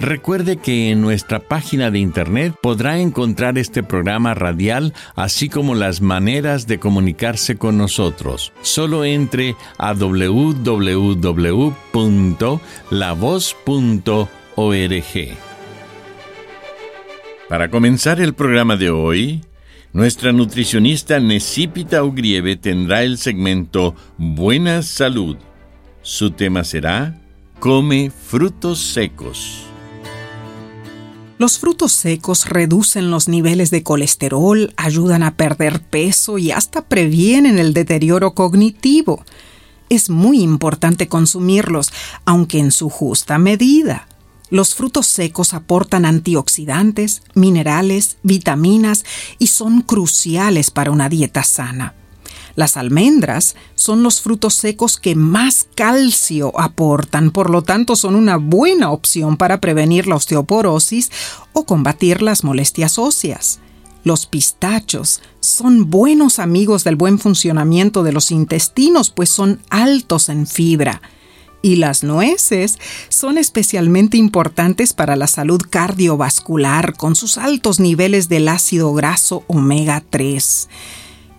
Recuerde que en nuestra página de internet podrá encontrar este programa radial, así como las maneras de comunicarse con nosotros. Solo entre a www.lavoz.org. Para comenzar el programa de hoy, nuestra nutricionista Necipita Ugrieve tendrá el segmento Buena Salud. Su tema será Come frutos secos. Los frutos secos reducen los niveles de colesterol, ayudan a perder peso y hasta previenen el deterioro cognitivo. Es muy importante consumirlos, aunque en su justa medida. Los frutos secos aportan antioxidantes, minerales, vitaminas y son cruciales para una dieta sana. Las almendras son los frutos secos que más calcio aportan, por lo tanto son una buena opción para prevenir la osteoporosis o combatir las molestias óseas. Los pistachos son buenos amigos del buen funcionamiento de los intestinos, pues son altos en fibra. Y las nueces son especialmente importantes para la salud cardiovascular con sus altos niveles del ácido graso omega 3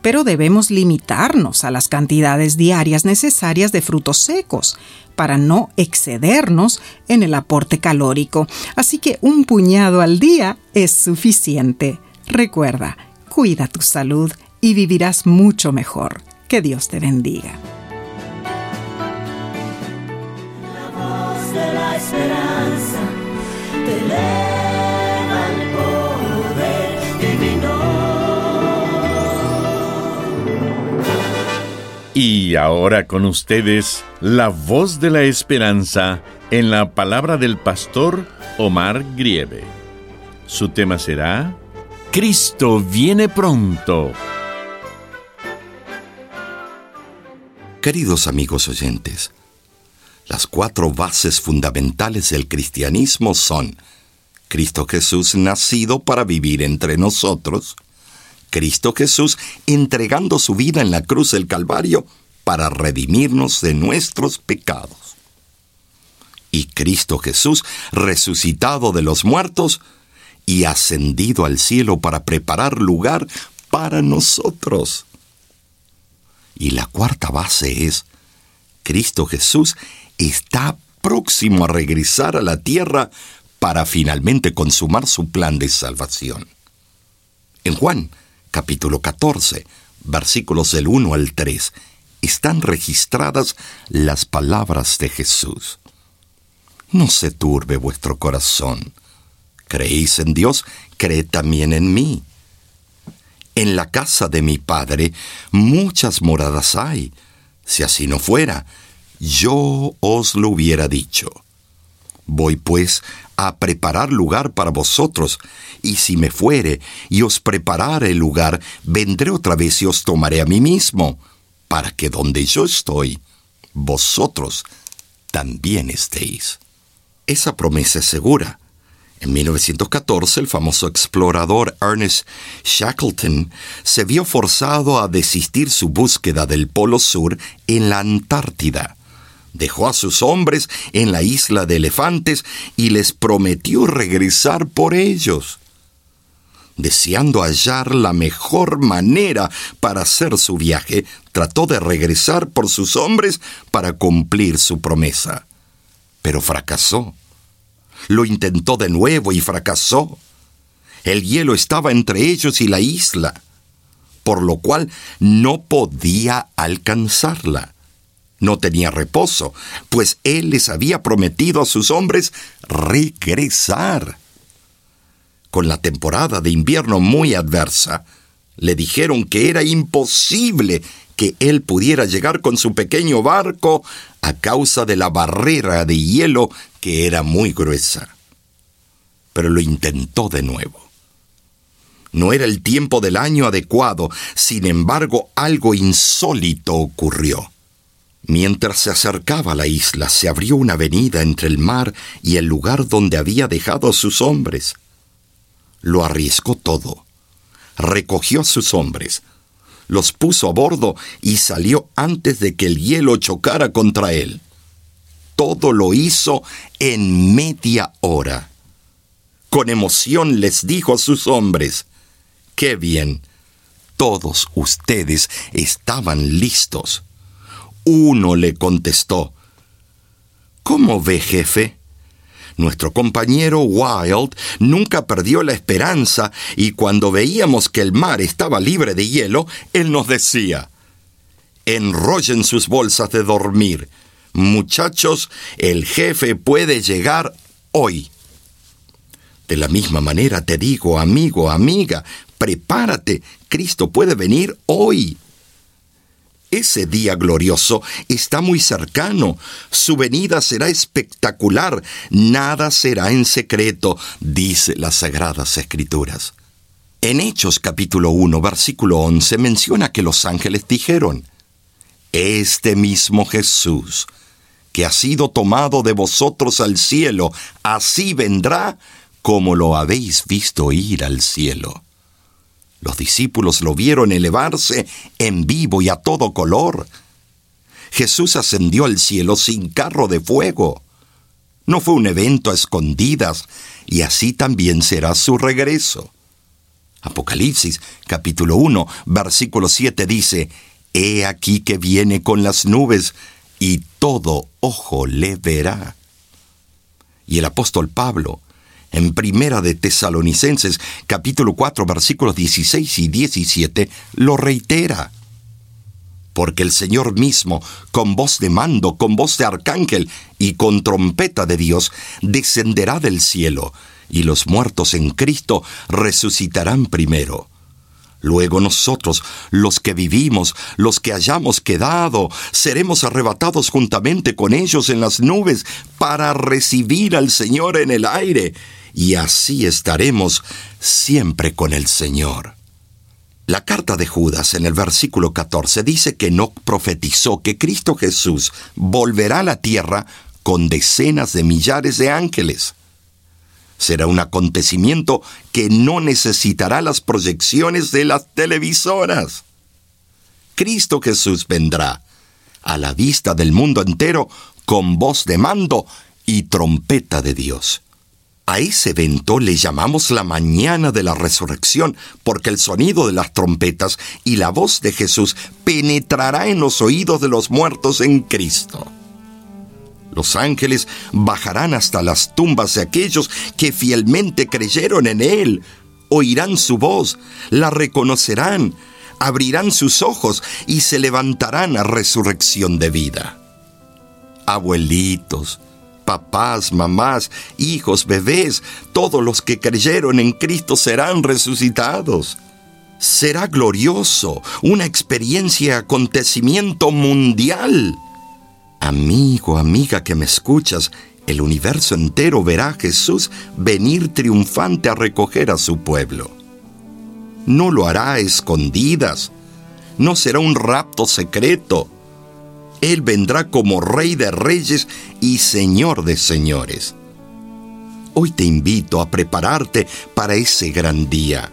pero debemos limitarnos a las cantidades diarias necesarias de frutos secos para no excedernos en el aporte calórico. Así que un puñado al día es suficiente. Recuerda, cuida tu salud y vivirás mucho mejor. Que Dios te bendiga. Y ahora con ustedes, la voz de la esperanza en la palabra del pastor Omar Grieve. Su tema será Cristo viene pronto. Queridos amigos oyentes, las cuatro bases fundamentales del cristianismo son Cristo Jesús nacido para vivir entre nosotros, Cristo Jesús entregando su vida en la cruz del Calvario para redimirnos de nuestros pecados. Y Cristo Jesús resucitado de los muertos y ascendido al cielo para preparar lugar para nosotros. Y la cuarta base es, Cristo Jesús está próximo a regresar a la tierra para finalmente consumar su plan de salvación. En Juan capítulo 14, versículos del 1 al 3, están registradas las palabras de Jesús. No se turbe vuestro corazón. Creéis en Dios, creed también en mí. En la casa de mi Padre muchas moradas hay. Si así no fuera, yo os lo hubiera dicho. Voy pues a preparar lugar para vosotros, y si me fuere y os preparare el lugar, vendré otra vez y os tomaré a mí mismo, para que donde yo estoy, vosotros también estéis. Esa promesa es segura. En 1914, el famoso explorador Ernest Shackleton se vio forzado a desistir su búsqueda del Polo Sur en la Antártida dejó a sus hombres en la isla de elefantes y les prometió regresar por ellos. Deseando hallar la mejor manera para hacer su viaje, trató de regresar por sus hombres para cumplir su promesa. Pero fracasó. Lo intentó de nuevo y fracasó. El hielo estaba entre ellos y la isla. por lo cual no podía alcanzarla. No tenía reposo, pues él les había prometido a sus hombres regresar. Con la temporada de invierno muy adversa, le dijeron que era imposible que él pudiera llegar con su pequeño barco a causa de la barrera de hielo que era muy gruesa. Pero lo intentó de nuevo. No era el tiempo del año adecuado, sin embargo algo insólito ocurrió. Mientras se acercaba a la isla, se abrió una avenida entre el mar y el lugar donde había dejado a sus hombres. Lo arriesgó todo. Recogió a sus hombres, los puso a bordo y salió antes de que el hielo chocara contra él. Todo lo hizo en media hora. Con emoción les dijo a sus hombres, ¡Qué bien! Todos ustedes estaban listos. Uno le contestó, ¿Cómo ve, jefe? Nuestro compañero Wild nunca perdió la esperanza y cuando veíamos que el mar estaba libre de hielo, él nos decía, enrollen sus bolsas de dormir. Muchachos, el jefe puede llegar hoy. De la misma manera te digo, amigo, amiga, prepárate, Cristo puede venir hoy. Ese día glorioso está muy cercano. Su venida será espectacular. Nada será en secreto, dice las Sagradas Escrituras. En Hechos capítulo 1, versículo 11 menciona que los ángeles dijeron, Este mismo Jesús, que ha sido tomado de vosotros al cielo, así vendrá como lo habéis visto ir al cielo. Los discípulos lo vieron elevarse en vivo y a todo color. Jesús ascendió al cielo sin carro de fuego. No fue un evento a escondidas, y así también será su regreso. Apocalipsis capítulo 1, versículo 7 dice, He aquí que viene con las nubes, y todo ojo le verá. Y el apóstol Pablo, en Primera de Tesalonicenses capítulo 4 versículos 16 y 17 lo reitera. Porque el Señor mismo, con voz de mando, con voz de arcángel y con trompeta de Dios, descenderá del cielo, y los muertos en Cristo resucitarán primero. Luego nosotros, los que vivimos, los que hayamos quedado, seremos arrebatados juntamente con ellos en las nubes para recibir al Señor en el aire y así estaremos siempre con el Señor. La carta de Judas en el versículo 14 dice que no profetizó que Cristo Jesús volverá a la tierra con decenas de millares de ángeles. Será un acontecimiento que no necesitará las proyecciones de las televisoras. Cristo Jesús vendrá a la vista del mundo entero con voz de mando y trompeta de Dios. A ese evento le llamamos la mañana de la resurrección, porque el sonido de las trompetas y la voz de Jesús penetrará en los oídos de los muertos en Cristo. Los ángeles bajarán hasta las tumbas de aquellos que fielmente creyeron en Él, oirán su voz, la reconocerán, abrirán sus ojos y se levantarán a resurrección de vida. Abuelitos, papás, mamás, hijos, bebés, todos los que creyeron en Cristo serán resucitados. Será glorioso, una experiencia, acontecimiento mundial. Amigo, amiga que me escuchas, el universo entero verá a Jesús venir triunfante a recoger a su pueblo. No lo hará a escondidas, no será un rapto secreto, él vendrá como Rey de Reyes y Señor de Señores. Hoy te invito a prepararte para ese gran día.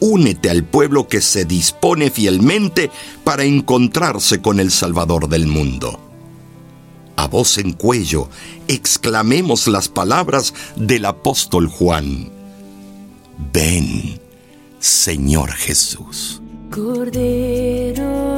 Únete al pueblo que se dispone fielmente para encontrarse con el Salvador del mundo. A voz en cuello, exclamemos las palabras del apóstol Juan. Ven, Señor Jesús. Cordero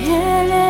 月亮